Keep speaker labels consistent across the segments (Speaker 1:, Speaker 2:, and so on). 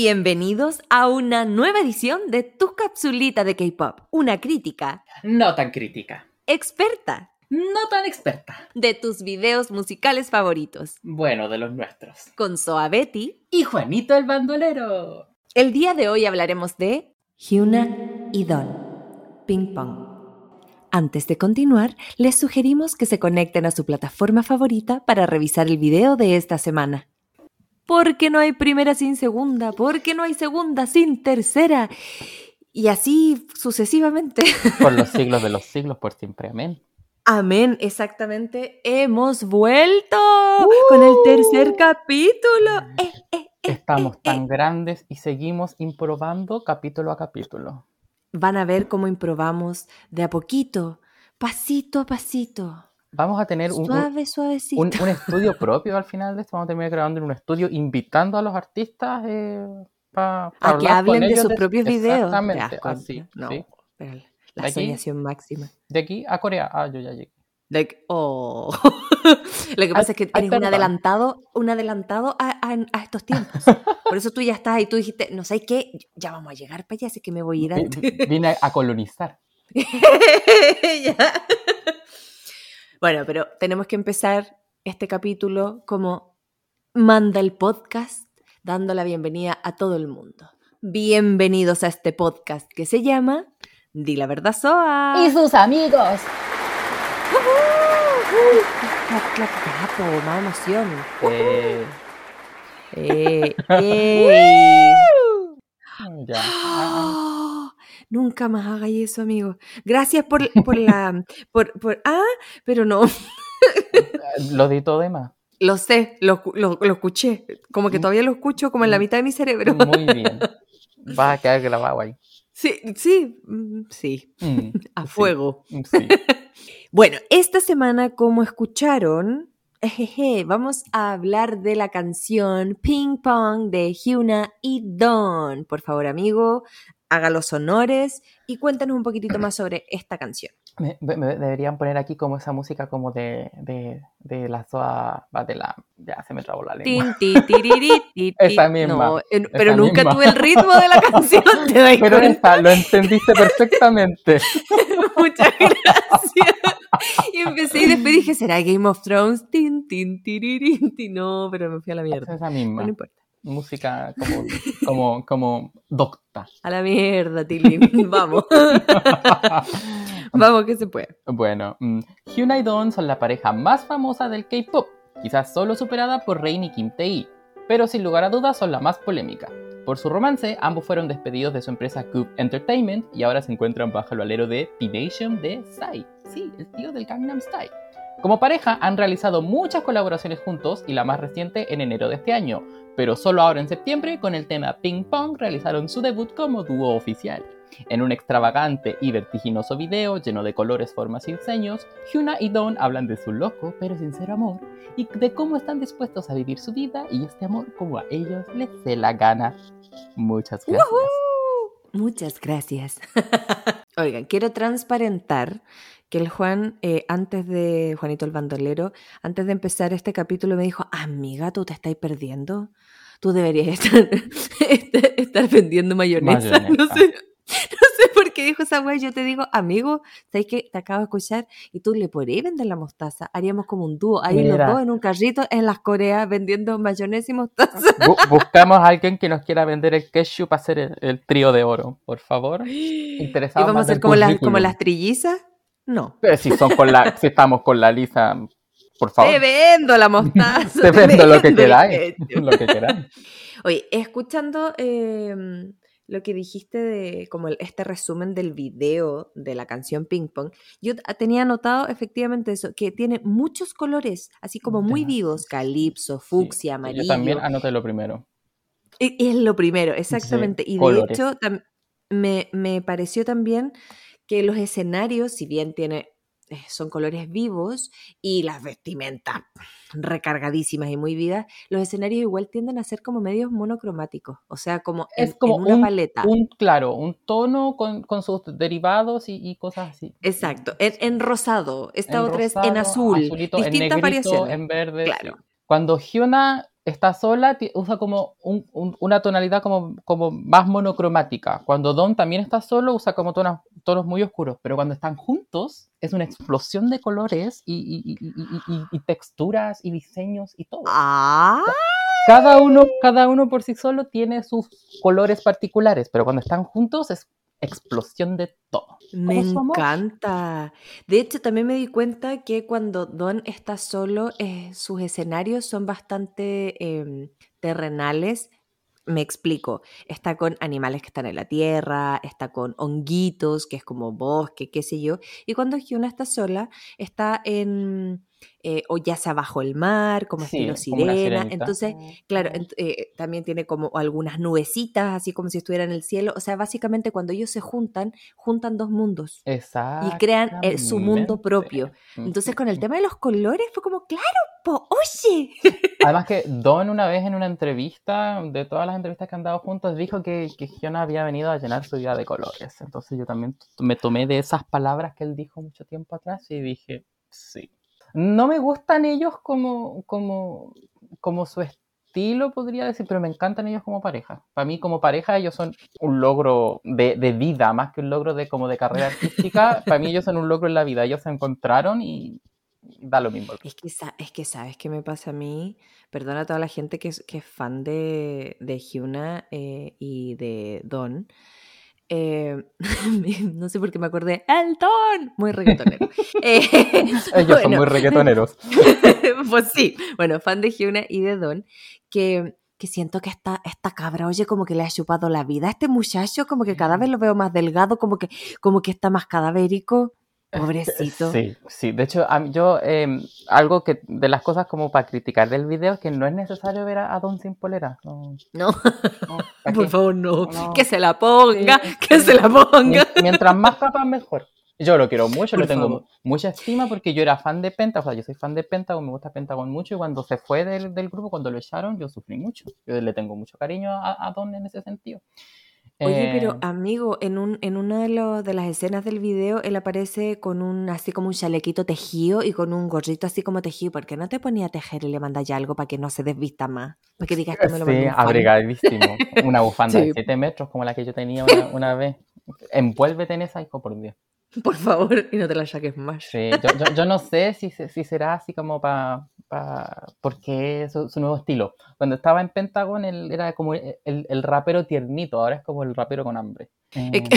Speaker 1: Bienvenidos a una nueva edición de Tu Capsulita de K-Pop, una crítica
Speaker 2: No tan crítica.
Speaker 1: experta
Speaker 2: No tan experta.
Speaker 1: de tus videos musicales favoritos.
Speaker 2: Bueno, de los nuestros.
Speaker 1: Con Soa Betty,
Speaker 2: Y Juanito el bandolero.
Speaker 1: el día de hoy hablaremos de Hyuna y Don, Ping Pong. Antes de continuar, les sugerimos que se conecten a su plataforma favorita para revisar el video de esta semana. Porque no hay primera sin segunda, porque no hay segunda sin tercera. Y así sucesivamente.
Speaker 2: Por los siglos de los siglos, por siempre. Amén.
Speaker 1: Amén, exactamente. Hemos vuelto con el tercer capítulo. Eh, eh, eh,
Speaker 2: Estamos tan grandes y seguimos improbando capítulo a capítulo.
Speaker 1: Van a ver cómo improbamos de a poquito, pasito a pasito,
Speaker 2: Vamos a tener un,
Speaker 1: suave, suavecito.
Speaker 2: un- un estudio propio al final de esto. Vamos a terminar grabando en un estudio invitando a los artistas eh, pa- pa
Speaker 1: a que hablen de sus propios videos.
Speaker 2: Exactamente, así.
Speaker 1: No,
Speaker 2: sí.
Speaker 1: la
Speaker 2: Aquí-
Speaker 1: soñación máxima.
Speaker 2: De aquí a Corea. Ah, yo ya llegué.
Speaker 1: Like, oh. Lo que pasa es que eres un adelantado, un adelantado a, a- a estos tiempos. Por eso tú ya estás y tú dijiste, no sé qué, ya vamos a llegar para allá, así que me voy a ir antes.
Speaker 2: vi- Vine a colonizar.
Speaker 1: Ya. Bueno, pero tenemos que empezar este capítulo como manda el podcast, dando la bienvenida a todo el mundo. Bienvenidos a este podcast que se llama Di la verdad Soa.
Speaker 3: y sus amigos.
Speaker 1: Más emoción.
Speaker 2: Eh,
Speaker 1: Eh, ey.
Speaker 2: ya.
Speaker 1: Nunca más hagáis eso, amigo. Gracias por, por la. Por, por- ah, pero no.
Speaker 2: Lo di todo de más.
Speaker 1: Lo sé, lo, lo- lo escuché. Como que
Speaker 2: Mm.
Speaker 1: todavía lo escucho como en la
Speaker 2: Mm.
Speaker 1: mitad de mi cerebro.
Speaker 2: Muy bien. Va a quedar grabado ahí.
Speaker 1: Sí, sí, mm, sí.
Speaker 2: Mm,
Speaker 1: A
Speaker 2: sí,
Speaker 1: fuego.
Speaker 2: Sí.
Speaker 1: Bueno, esta semana, como escucharon, ejeje, vamos a hablar de la canción Ping Pong de Hyuna y Don. Por favor, amigo, haga los honores y cuéntanos un poquitito más sobre esta canción.
Speaker 2: Me, me- deberían poner aquí como esa música como de, de, de la soa de la ya se me trabó la lengua.
Speaker 1: Tin, ti, tiriri, ti.
Speaker 2: Esa misma,
Speaker 1: No, en- pero
Speaker 2: esa
Speaker 1: nunca
Speaker 2: misma.
Speaker 1: tuve el ritmo de la canción, ¿te das
Speaker 2: Pero
Speaker 1: cuenta?
Speaker 2: esa, lo entendiste perfectamente.
Speaker 1: Muchas gracias. Y empecé y después dije, ¿será Game of Thrones? Tin, tin, tiririn, tin. No, pero me fui a la
Speaker 2: Es
Speaker 1: mierda.
Speaker 2: esa
Speaker 1: No,
Speaker 2: misma.
Speaker 1: no importa.
Speaker 2: Música como, como, como docta.
Speaker 1: A la mierda, Tilly. Vamos. Vamos que se puede.
Speaker 2: Bueno, mm, Hyuna y Dawn son la pareja más famosa del K-pop, quizás solo superada por Rain y Kim Tae, pero sin lugar a dudas son la más polémica. Por su romance, ambos fueron despedidos de su empresa Cube Entertainment y ahora se encuentran bajo el alero de P-Nation de Psy, sí, el tío del Gangnam Style. Como pareja han realizado muchas colaboraciones juntos y la más reciente en enero de este año, pero solo ahora en septiembre con el tema Ping Pong realizaron su debut como dúo oficial. En un extravagante y vertiginoso video lleno de colores, formas y diseños, Hyuna y Dawn hablan de su loco pero sincero amor y de cómo están dispuestos a vivir su vida y este amor como a ellos les dé la gana. Muchas gracias.
Speaker 1: Muchas gracias. Oigan, quiero transparentar que el Juan, eh, antes de, Juanito el bandolero, antes de empezar este capítulo me dijo, amiga, tú te estás perdiendo. Tú deberías estar, vendiendo mayonesa. No
Speaker 2: Mayonesa.
Speaker 1: sé, no sé por qué dijo esa wea. Yo te digo, amigo, ¿sabes qué? Te acabo de escuchar y tú le podrías vender la mostaza. Haríamos como un dúo, ahí
Speaker 2: Mira.
Speaker 1: los dos en un carrito en las Coreas vendiendo mayonesa y mostaza.
Speaker 2: Bu- buscamos a alguien que nos quiera vender el ketchup para hacer el, el trío de oro, por favor.
Speaker 1: ¿Y
Speaker 2: Interesado
Speaker 1: vamos a hacer como las, como las trillizas? No.
Speaker 2: Pero si, son con la, si estamos con la lisa, por favor.
Speaker 1: Te vendo la mostaza.
Speaker 2: Te vendo lo que queráis. Lo que queráis.
Speaker 1: Oye, escuchando eh, lo que dijiste de como el- este resumen del video de la canción Ping Pong, yo t- tenía anotado efectivamente eso, que tiene muchos colores, así como muy vivos, calipso, fucsia,
Speaker 2: Sí,
Speaker 1: amarillo.
Speaker 2: Yo también anoté lo primero.
Speaker 1: Y- y es lo primero, exactamente. y de
Speaker 2: colores.
Speaker 1: hecho, me, me pareció también que los escenarios, si bien tiene, son colores vivos y las vestimentas recargadísimas y muy vivas, los escenarios igual tienden a ser como medios monocromáticos, o sea, como en,
Speaker 2: Es como
Speaker 1: en una
Speaker 2: un,
Speaker 1: paleta.
Speaker 2: un, claro, un tono con, con sus derivados y, y cosas así.
Speaker 1: Exacto, en, en rosado, esta otra es en azul,
Speaker 2: azulito, en
Speaker 1: distintas
Speaker 2: negrito,
Speaker 1: variaciones.
Speaker 2: en verde.
Speaker 1: Claro.
Speaker 2: sí. Cuando Hyuna está sola, usa como un- un- una tonalidad como, como más monocromática. Cuando Don también está solo, usa como tonos, tonos muy oscuros. Pero cuando están juntos, es una explosión de colores y, y- y- y- y- y texturas y diseños y todo.
Speaker 1: Ah,
Speaker 2: Cada uno, cada uno por sí solo tiene sus colores particulares, pero cuando están juntos es explosión de todo.
Speaker 1: me encanta. De hecho, también me di cuenta que cuando Don está solo, eh, sus escenarios son bastante em, terrenales. Me explico. Está con animales que están en la tierra, está con honguitos, que es como bosque, qué sé yo. Y cuando Hyuna está sola, está en, eh, o ya sea bajo el mar, como
Speaker 2: Sí,
Speaker 1: estilo sirena. Entonces, Claro, ent- eh, también tiene como algunas nubecitas, así como si estuviera en el cielo. O sea, básicamente cuando ellos se juntan, juntan dos mundos y crean eh, su mundo propio. Entonces, con el tema de los colores fue como, claro, po, oye.
Speaker 2: Además que Don una vez en una entrevista, de todas las entrevistas que han dado juntos, dijo que, que Hyuna había venido a llenar su vida de colores. Entonces yo también me tomé de esas palabras que él dijo mucho tiempo atrás y dije, sí. No me gustan ellos como, como, como su estilo, podría decir, pero me encantan ellos como pareja. Para mí como pareja ellos son un logro de, de vida, más que un logro de como de carrera artística. Para mí ellos son un logro en la vida. Ellos se encontraron y, da lo mismo.
Speaker 1: Es que, es que sabes qué me pasa a mí. Perdona a toda la gente que es, que es fan de, de Hyuna eh, y de Don. Eh, no sé por qué me acordé. ¡El Don! Muy reggaetonero. Eh,
Speaker 2: Ellos son muy reggaetoneros.
Speaker 1: pues sí, bueno, fan de Hyuna y de Don, que, que siento que esta, esta cabra, oye, como que le ha chupado la vida a este muchacho, como que cada vez lo veo más delgado, como que, como que está más cadavérico. Pobrecito.
Speaker 2: Sí, sí. De hecho, a mí- yo, eh, algo que de las cosas como para criticar del video es que no es necesario ver a, a Don sin polera. No,
Speaker 1: No,
Speaker 2: no, ¿para
Speaker 1: por favor, no.
Speaker 2: No.
Speaker 1: Que se la ponga,
Speaker 2: Sí,
Speaker 1: que
Speaker 2: sí.
Speaker 1: se la ponga.
Speaker 2: Mien- Mientras más capaz, mejor. Yo lo quiero mucho, le tengo mucha estima porque yo era fan de Pentagon, o sea, yo soy fan de Pentagon, me gusta Pentagon mucho y cuando se fue del, del grupo, cuando lo echaron, yo sufrí mucho. Yo le tengo mucho cariño a, a Don en ese sentido.
Speaker 1: Oye,
Speaker 2: Eh,
Speaker 1: pero amigo, en, un, en una de, los- de las escenas del video, él aparece con un así como un chalequito tejido y con un gorrito así como tejido. ¿Por qué no te ponía a tejer y le mandas ya algo para que no se desvista más? Para que digas que me lo
Speaker 2: Sí, abrigadísimo. Una bufanda
Speaker 1: Sí.
Speaker 2: de 7 metros como la que yo tenía una, una vez. Envuélvete en esa, hijo, por Dios.
Speaker 1: Por favor, y no te la saques más.
Speaker 2: Sí, yo, yo, yo no sé si, si será así como para... Pa, porque es su, su nuevo estilo. Cuando estaba en Pentagon, él era como el, el- rapero tiernito, ahora es como el rapero con hambre. Eh,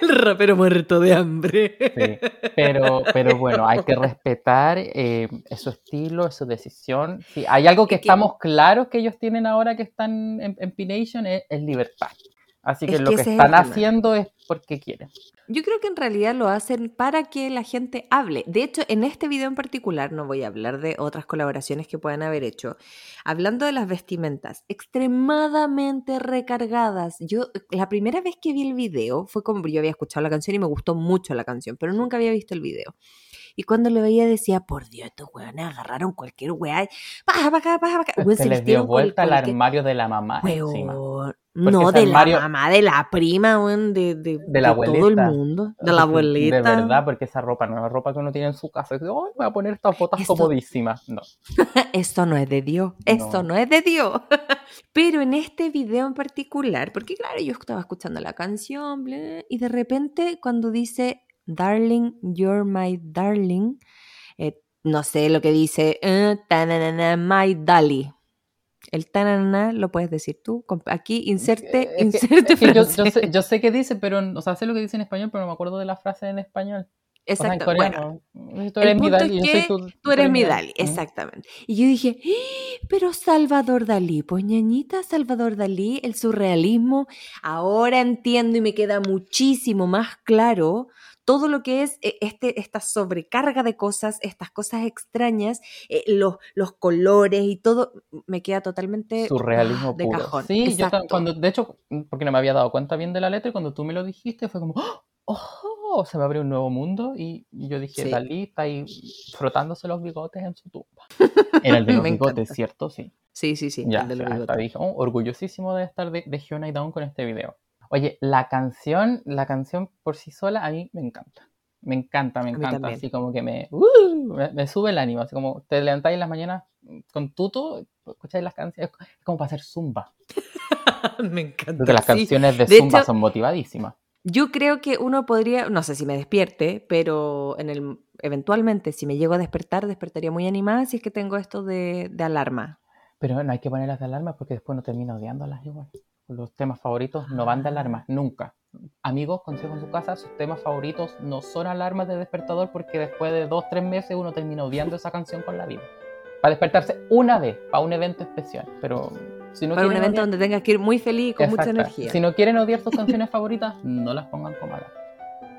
Speaker 1: El rapero muerto de hambre.
Speaker 2: sí, pero, pero bueno, hay que respetar eh, su estilo, su decisión. Sí, hay algo que
Speaker 1: Es que-
Speaker 2: estamos claros que ellos tienen ahora que están en, en P-Nation, es, es libertad. Así que
Speaker 1: Es
Speaker 2: lo
Speaker 1: que es
Speaker 2: están haciendo es porque quieren.
Speaker 1: Yo creo que en realidad lo hacen para que la gente hable. De hecho, en este video en particular, no voy a hablar de otras colaboraciones que puedan haber hecho. Hablando de las vestimentas, extremadamente recargadas. Yo, la primera vez que vi el video fue como yo había escuchado la canción y me gustó mucho la canción, pero nunca había visto el video. Y cuando lo veía decía, por Dios, estos weones agarraron cualquier weá. paja, paja, paja. Weón,
Speaker 2: Se
Speaker 1: se
Speaker 2: les dio vuelta al
Speaker 1: cualquier-
Speaker 2: armario de la mamá.
Speaker 1: Weón, No, de la
Speaker 2: armario-
Speaker 1: mamá, de la prima, weón, de, de,
Speaker 2: De la
Speaker 1: todo el mundo. De
Speaker 2: Porque-
Speaker 1: la abuelita.
Speaker 2: De verdad, porque esa ropa no es la ropa que uno tiene en su casa. "Ay, voy a poner estas botas
Speaker 1: Esto-
Speaker 2: comodísimas. No.
Speaker 1: Esto no es de Dios, esto no,
Speaker 2: No.
Speaker 1: es de Dios. Pero en este video en particular, porque claro, yo estaba escuchando la canción, y de repente cuando dice, Darling, you're my darling, eh, no sé lo que dice, eh, tananana, my dolly. El tanana lo puedes decir tú. Aquí inserte,
Speaker 2: Es que-
Speaker 1: inserte
Speaker 2: es que yo, yo sé, yo sé qué dice, pero, o sea, sé lo que dice en español, pero no me acuerdo de la frase en español. O sea, en
Speaker 1: Exacto. Bueno.
Speaker 2: Tú
Speaker 1: el
Speaker 2: eres mi
Speaker 1: punto
Speaker 2: Dali,
Speaker 1: es
Speaker 2: yo soy
Speaker 1: que
Speaker 2: tu-
Speaker 1: Tú eres mi
Speaker 2: Dali.
Speaker 1: Dali, exactamente. Y yo dije, "¡Ah! pero Salvador Dalí, pues ñañita, Salvador Dalí, el surrealismo, ahora entiendo y me queda muchísimo más claro todo lo que es eh, este, esta sobrecarga de cosas, estas cosas extrañas, eh, los, los colores y todo, me queda totalmente
Speaker 2: Surrealismo
Speaker 1: de
Speaker 2: puro.
Speaker 1: cajón.
Speaker 2: Sí, yo cuando, de hecho, porque no me había dado cuenta bien de la letra, y cuando tú me lo dijiste fue como, ¡oh! Se me abrió un nuevo mundo y y yo dije,
Speaker 1: Sí.
Speaker 2: Dalí está ahí frotándose los bigotes en su tumba. Era el de los
Speaker 1: Me
Speaker 2: bigotes,
Speaker 1: encanta.
Speaker 2: ¿cierto? Sí.
Speaker 1: Sí, sí, sí,
Speaker 2: Ya,
Speaker 1: el de los bigotes.
Speaker 2: hasta dije, "Oh, orgullosísimo de estar de, de Hyuna y Dawn con este video. Oye, la canción, la canción por sí sola a mí me encanta. Me encanta, me encanta. Así como que me, uh, me, me sube el ánimo. Así como te levantáis en las mañanas con tuto, escucháis las canciones. Es como para hacer zumba.
Speaker 1: Me encanta.
Speaker 2: Porque las
Speaker 1: sí.
Speaker 2: canciones de,
Speaker 1: De
Speaker 2: zumba
Speaker 1: hecho-
Speaker 2: son motivadísimas.
Speaker 1: Yo creo que uno podría, no sé si me despierte, pero en el, eventualmente si me llego a despertar, despertaría muy animada si es que tengo esto de, de alarma.
Speaker 2: Pero no hay que ponerlas de alarma porque después uno termina odiándolas igual. Los temas favoritos no van de alarma, nunca. Amigos, consejo en su casa, sus temas favoritos no son alarmas de despertador porque después de dos, tres meses uno termina odiando esa canción con la vida. Para despertarse una vez, para un evento especial. Pero si no
Speaker 1: Para un evento
Speaker 2: odiar-
Speaker 1: donde tengas que ir muy feliz y con mucha energía.
Speaker 2: Si no quieren odiar sus canciones favoritas, no las pongan como alarma.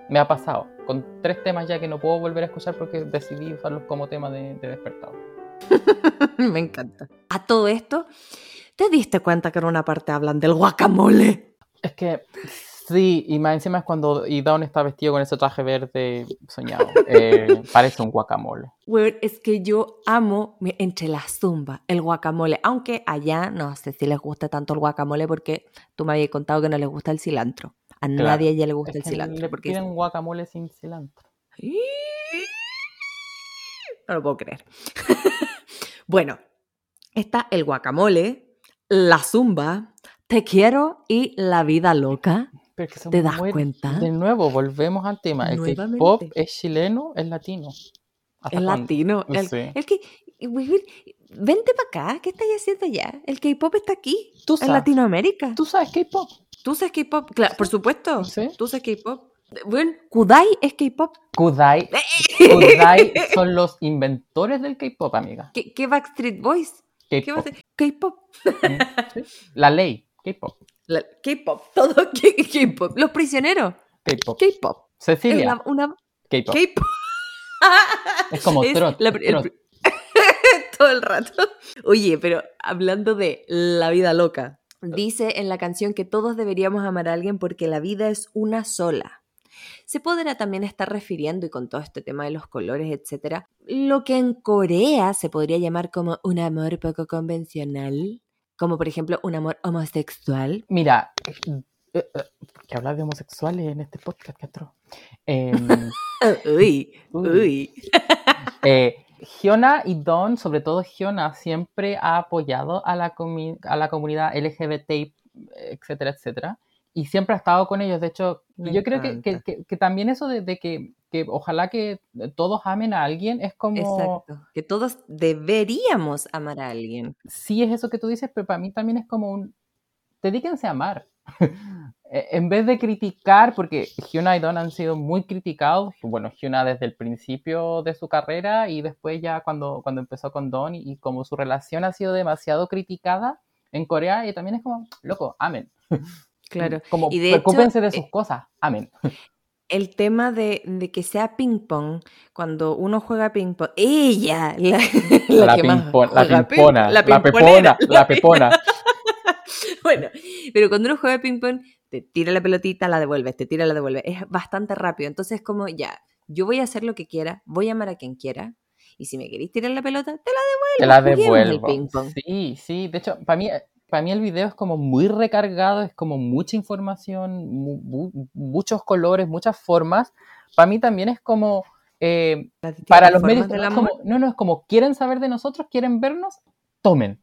Speaker 2: Me ha pasado con tres temas ya que no puedo volver a escuchar porque decidí usarlos como tema de, de despertador.
Speaker 1: Me encanta. A todo esto, ¿te diste cuenta que en una parte hablan del guacamole?
Speaker 2: Es que sí, y más encima es cuando Idon está vestido con ese traje verde soñado. Eh, parece un guacamole.
Speaker 1: Weón, es que yo amo entre la zumba el guacamole, aunque allá no sé si les gusta tanto el guacamole porque tú me habías contado que no les gusta el cilantro. A
Speaker 2: Claro.
Speaker 1: nadie allá le gusta
Speaker 2: Es
Speaker 1: el cilantro
Speaker 2: le
Speaker 1: porque
Speaker 2: piden guacamole sin cilantro.
Speaker 1: No lo puedo creer. bueno, está el guacamole, la zumba, te quiero y la vida loca.
Speaker 2: Que
Speaker 1: ¿Te das
Speaker 2: muy-
Speaker 1: cuenta?
Speaker 2: De nuevo, volvemos al tema. El
Speaker 1: Nuevamente.
Speaker 2: K-pop es chileno, es latino. ¿Hasta
Speaker 1: El latino. El,
Speaker 2: Sí.
Speaker 1: el que. Vente para acá, ¿qué estás haciendo allá? El K-pop está aquí,
Speaker 2: ¿Tú
Speaker 1: en
Speaker 2: sabes,
Speaker 1: Latinoamérica.
Speaker 2: ¿Tú sabes K-pop?
Speaker 1: ¿Tú sabes K-pop? Claro, por supuesto.
Speaker 2: Sí.
Speaker 1: ¿Tú sabes K-pop? Bueno, Kudai es K-pop.
Speaker 2: Kudai. Kudai son los inventores del K-pop, amiga.
Speaker 1: ¿Qué, qué Backstreet Boys? ¿Qué va a
Speaker 2: K-pop.
Speaker 1: K-pop.
Speaker 2: Sí. La ley. K-pop.
Speaker 1: K-pop. Todo K-pop. Los prisioneros.
Speaker 2: K-pop.
Speaker 1: K-pop.
Speaker 2: Cecilia.
Speaker 1: la- una
Speaker 2: K-pop.
Speaker 1: K-pop.
Speaker 2: Es como
Speaker 1: Es
Speaker 2: trot.
Speaker 1: la el todo el rato. Oye, pero hablando de la vida loca, dice en la canción que todos deberíamos amar a alguien porque la vida es una sola. Se podrá también estar refiriendo, y con todo este tema de los colores, etcétera, lo que en Corea se podría llamar como un amor poco convencional, como por ejemplo un amor homosexual.
Speaker 2: Mira, eh, eh, que hablar de homosexuales en este podcast, que atroz. Em,
Speaker 1: Uy,
Speaker 2: Uy. eh, Hyuna y Don, sobre todo Hyuna, siempre ha apoyado a la, comi- a la comunidad LGBT, etcétera, etcétera. Y siempre ha estado con ellos. De hecho,
Speaker 1: Me
Speaker 2: yo creo que, que- que- que también eso de, de que, que ojalá que todos amen a alguien es como...
Speaker 1: Exacto. Que todos deberíamos amar a alguien.
Speaker 2: sí es eso que tú dices, pero para mí también es como un... Dedíquense a amar. Eh, en vez de criticar, porque Hyuna y Don han sido muy criticados, bueno, Hyuna desde el principio de su carrera y después ya cuando, cuando empezó con Don y, y como su relación ha sido demasiado criticada en Corea, y también es como, loco, amen.
Speaker 1: Claro.
Speaker 2: Como,
Speaker 1: Y de hecho,
Speaker 2: preocúpense de
Speaker 1: eh,
Speaker 2: sus cosas, amen.
Speaker 1: el tema de, de que sea ping pong, cuando uno juega ping pong, ella, la, la
Speaker 2: La,
Speaker 1: que más
Speaker 2: la
Speaker 1: juega ping-
Speaker 2: pimpona, la, pepona, la
Speaker 1: la
Speaker 2: pepona.
Speaker 1: Bueno, pero cuando uno juega ping pong, te tira la pelotita, la devuelves, te tira, la devuelves. Es bastante rápido. Entonces, como ya, yo voy a hacer lo que quiera, voy a amar a quien quiera, y si me queréis tirar la pelota, te la
Speaker 2: Te la
Speaker 1: el
Speaker 2: devuelvo.
Speaker 1: ping-pong.
Speaker 2: Sí, sí. De hecho, para mí, para mí el video es como muy recargado, es como mucha información, mu- mu- muchos colores, muchas formas. Para mí también es como, eh, para los medios, como- no, no, es como, quieren saber de nosotros, quieren vernos, tomen.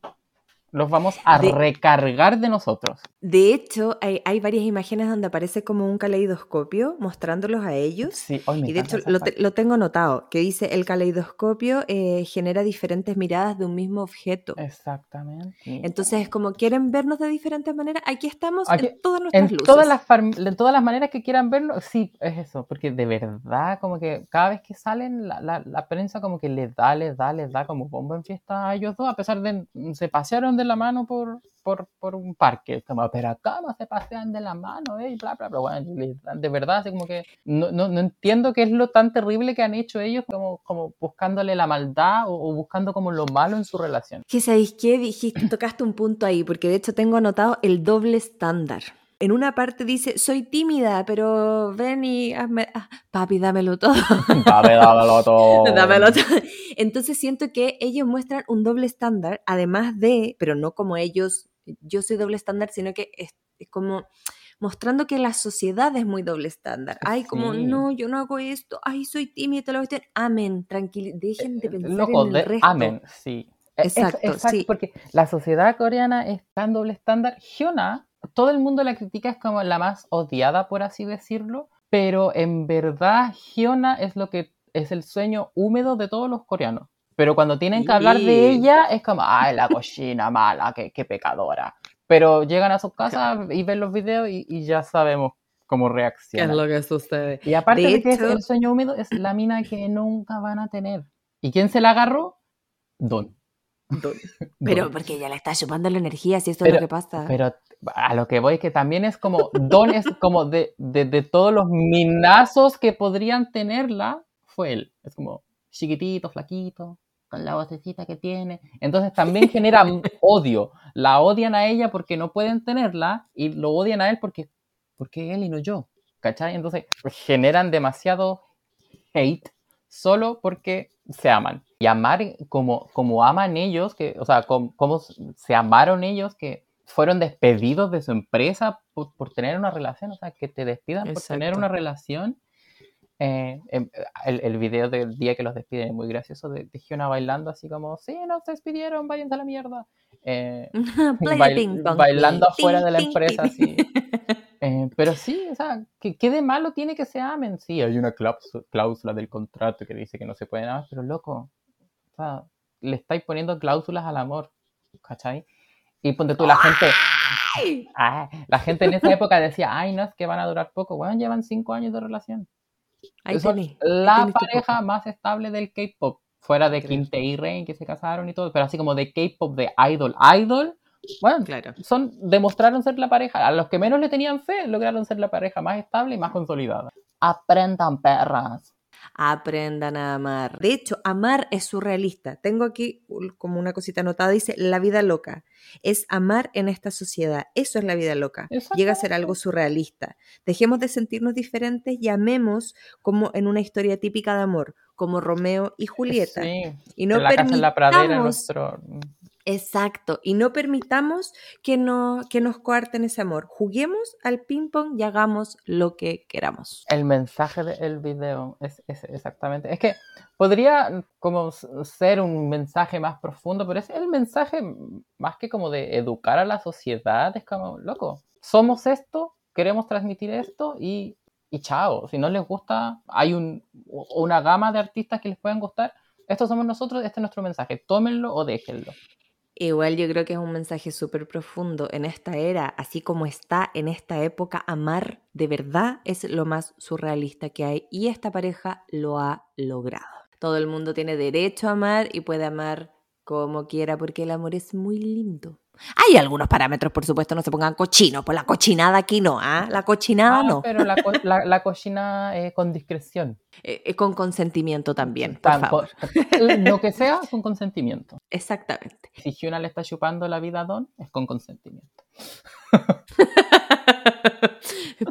Speaker 2: Los vamos a
Speaker 1: De-
Speaker 2: recargar de nosotros.
Speaker 1: De hecho, hay, hay varias imágenes donde aparece como un caleidoscopio mostrándolos a ellos.
Speaker 2: Sí, hoy me
Speaker 1: Y de hecho lo, te- lo tengo notado, que dice el caleidoscopio eh, genera diferentes miradas de un mismo objeto.
Speaker 2: Exactamente.
Speaker 1: Entonces es como quieren vernos de diferentes maneras, aquí estamos
Speaker 2: Aquí-
Speaker 1: en todas nuestras
Speaker 2: En
Speaker 1: luces.
Speaker 2: todas, las en todas las maneras que quieran verlo, sí, es eso, porque de verdad, como que cada vez que salen, la, la- la prensa como que les da, les da, les da como bomba en fiesta a ellos dos, a pesar de se pasearon de la mano por, por, por un parque, como, pero no se pasean de la mano, eh, y bla, bla, bla, bueno, de verdad, así como que no, no, no entiendo qué es lo tan terrible que han hecho ellos, como, como buscándole la maldad o, o buscando como lo malo en su relación.
Speaker 1: Que sabéis qué, dijiste, tocaste un punto ahí, porque de hecho tengo anotado el doble estándar. En una parte dice, soy tímida, pero ven y hazme, ah, papi, dámelo todo.
Speaker 2: Dame, dámelo todo.
Speaker 1: Dámelo todo. Entonces siento que ellos muestran un doble estándar, además de, pero no como ellos, yo soy doble estándar, sino que es, es como mostrando que la sociedad es muy doble estándar. Ay, como, no, yo no hago esto, ay, soy tímida, toda la cuestión. Amén, tranquilo, dejen de pensar
Speaker 2: Eh, Loco,
Speaker 1: en el
Speaker 2: de
Speaker 1: resto.
Speaker 2: amén, sí. E- es-
Speaker 1: Exacto, sí.
Speaker 2: Porque la sociedad coreana es tan doble estándar. Hyuna, todo el mundo la critica, es como la más odiada, por así decirlo. Pero en verdad, Hyuna es lo que es el sueño húmedo de todos los coreanos. Pero cuando tienen que hablar de ella, es como, ay, la cochina mala, qué, qué pecadora. Pero llegan a sus casas y ven los videos y, y ya sabemos cómo reaccionan.
Speaker 1: que sucede?
Speaker 2: Y aparte
Speaker 1: De
Speaker 2: de, que es el sueño húmedo, es la mina que nunca van a tener. ¿Y quién se la agarró? Don.
Speaker 1: Pero porque ella le está chupando la energía, si esto
Speaker 2: Pero-
Speaker 1: es lo que pasa.
Speaker 2: Pero a lo que voy que también es como, Don es como de, de, de todos los minazos que podrían tenerla, fue él. Es como chiquitito, flaquito, con la vocecita que tiene. Entonces también genera odio. La odian a ella porque no pueden tenerla y lo odian a él porque, porque él y no yo. ¿Cachai? Entonces generan demasiado hate solo porque se aman. Y amar como, como aman ellos, que, o sea, como, como se amaron ellos que fueron despedidos de su empresa por, por tener una relación, o sea, que te despidan por tener una relación. Eh, em, el, el video del día que los despiden es muy gracioso, de, de Hyuna bailando así como, sí, nos despidieron, váyanse a la mierda. Eh, bail-
Speaker 1: ping
Speaker 2: bailando afuera de la empresa, así. Eh, pero sí, o sea, ¿qué, qué de malo tiene que se amen? Sí, hay una cláusula, del contrato que dice que no se pueden amar, pero loco, o sea, le estáis poniendo cláusulas al amor, ¿cachai? Y ponte tú, la gente,
Speaker 1: Ay.
Speaker 2: ah, la gente en esa época decía, ay, no, es que van a durar poco, bueno, llevan cinco años de relación.
Speaker 1: Ahí
Speaker 2: Son
Speaker 1: tenés, ahí
Speaker 2: la
Speaker 1: tu
Speaker 2: pareja más estable del K-pop, fuera de Tae y Rain que se casaron y todo, pero así como de K-pop, de idol, idol, bueno,
Speaker 1: Claro.
Speaker 2: son, demostraron ser la pareja. A los que menos le tenían fe, lograron ser la pareja más estable y más consolidada. Aprendan, perras.
Speaker 1: Aprendan a amar. De hecho, amar es surrealista. Tengo aquí como una cosita anotada, dice la vida loca. Es amar en esta sociedad. Eso es la vida loca. Llega a ser algo surrealista. Dejemos de sentirnos diferentes y amemos como en una historia típica de amor, como Romeo y Julieta.
Speaker 2: Sí,
Speaker 1: y no
Speaker 2: en la casa en la pradera,
Speaker 1: permitamos
Speaker 2: nuestro...
Speaker 1: Exacto, y no permitamos que, no, que nos coarten ese amor. Juguemos al ping-pong y hagamos lo que queramos.
Speaker 2: El mensaje del video es, exactamente... Es que podría como s- ser un mensaje más profundo, pero es el mensaje más que como de educar a la sociedad. Es como, loco, somos esto, queremos transmitir esto y, y chao. Si no les gusta, hay un, una gama de artistas que les pueden gustar. Estos somos nosotros, este es nuestro mensaje. Tómenlo o déjenlo.
Speaker 1: Igual yo creo que es un mensaje súper profundo en esta era, así como está en esta época, amar de verdad es lo más surrealista que hay y esta pareja lo ha logrado. Todo el mundo tiene derecho a amar y puede amar como quiera porque el amor es muy lindo. Hay algunos parámetros, por supuesto, no se pongan cochinos, pues la cochinada aquí no, ¿ah? La cochinada
Speaker 2: Ah,
Speaker 1: no.
Speaker 2: Pero la, co- la, la cocina eh, con discreción.
Speaker 1: Eh, eh, con consentimiento también, por
Speaker 2: Tan-
Speaker 1: favor.
Speaker 2: con- lo que sea con consentimiento.
Speaker 1: Exactamente.
Speaker 2: Si Hyuna le está chupando la vida a Don, es con consentimiento.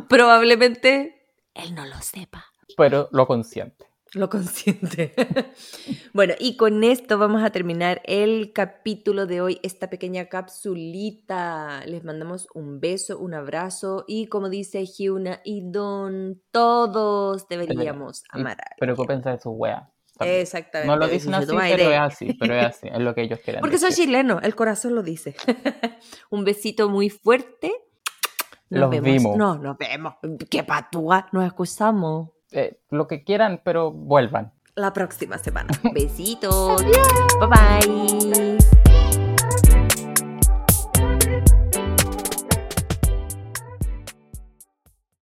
Speaker 1: Probablemente él no lo sepa.
Speaker 2: Pero lo consiente.
Speaker 1: Lo consiente. bueno, y con esto vamos a terminar el capítulo de hoy, esta pequeña capsulita. Les mandamos un beso, un abrazo y como dice Hyuna y Don, todos deberíamos
Speaker 2: Y
Speaker 1: amar a.
Speaker 2: Preocúpense de su wea. también.
Speaker 1: Exactamente.
Speaker 2: No lo dicen
Speaker 1: Dice
Speaker 2: así, pero
Speaker 1: aire.
Speaker 2: es así, pero es así, es lo que ellos quieren
Speaker 1: Porque soy
Speaker 2: decir.
Speaker 1: chileno, el corazón lo dice. un besito muy fuerte. Nos
Speaker 2: Los
Speaker 1: vemos.
Speaker 2: vimos.
Speaker 1: No, nos vemos. Qué patúa. Nos escuchamos
Speaker 2: Eh, lo que quieran, pero vuelvan.
Speaker 1: la próxima semana. Besitos. Bye bye.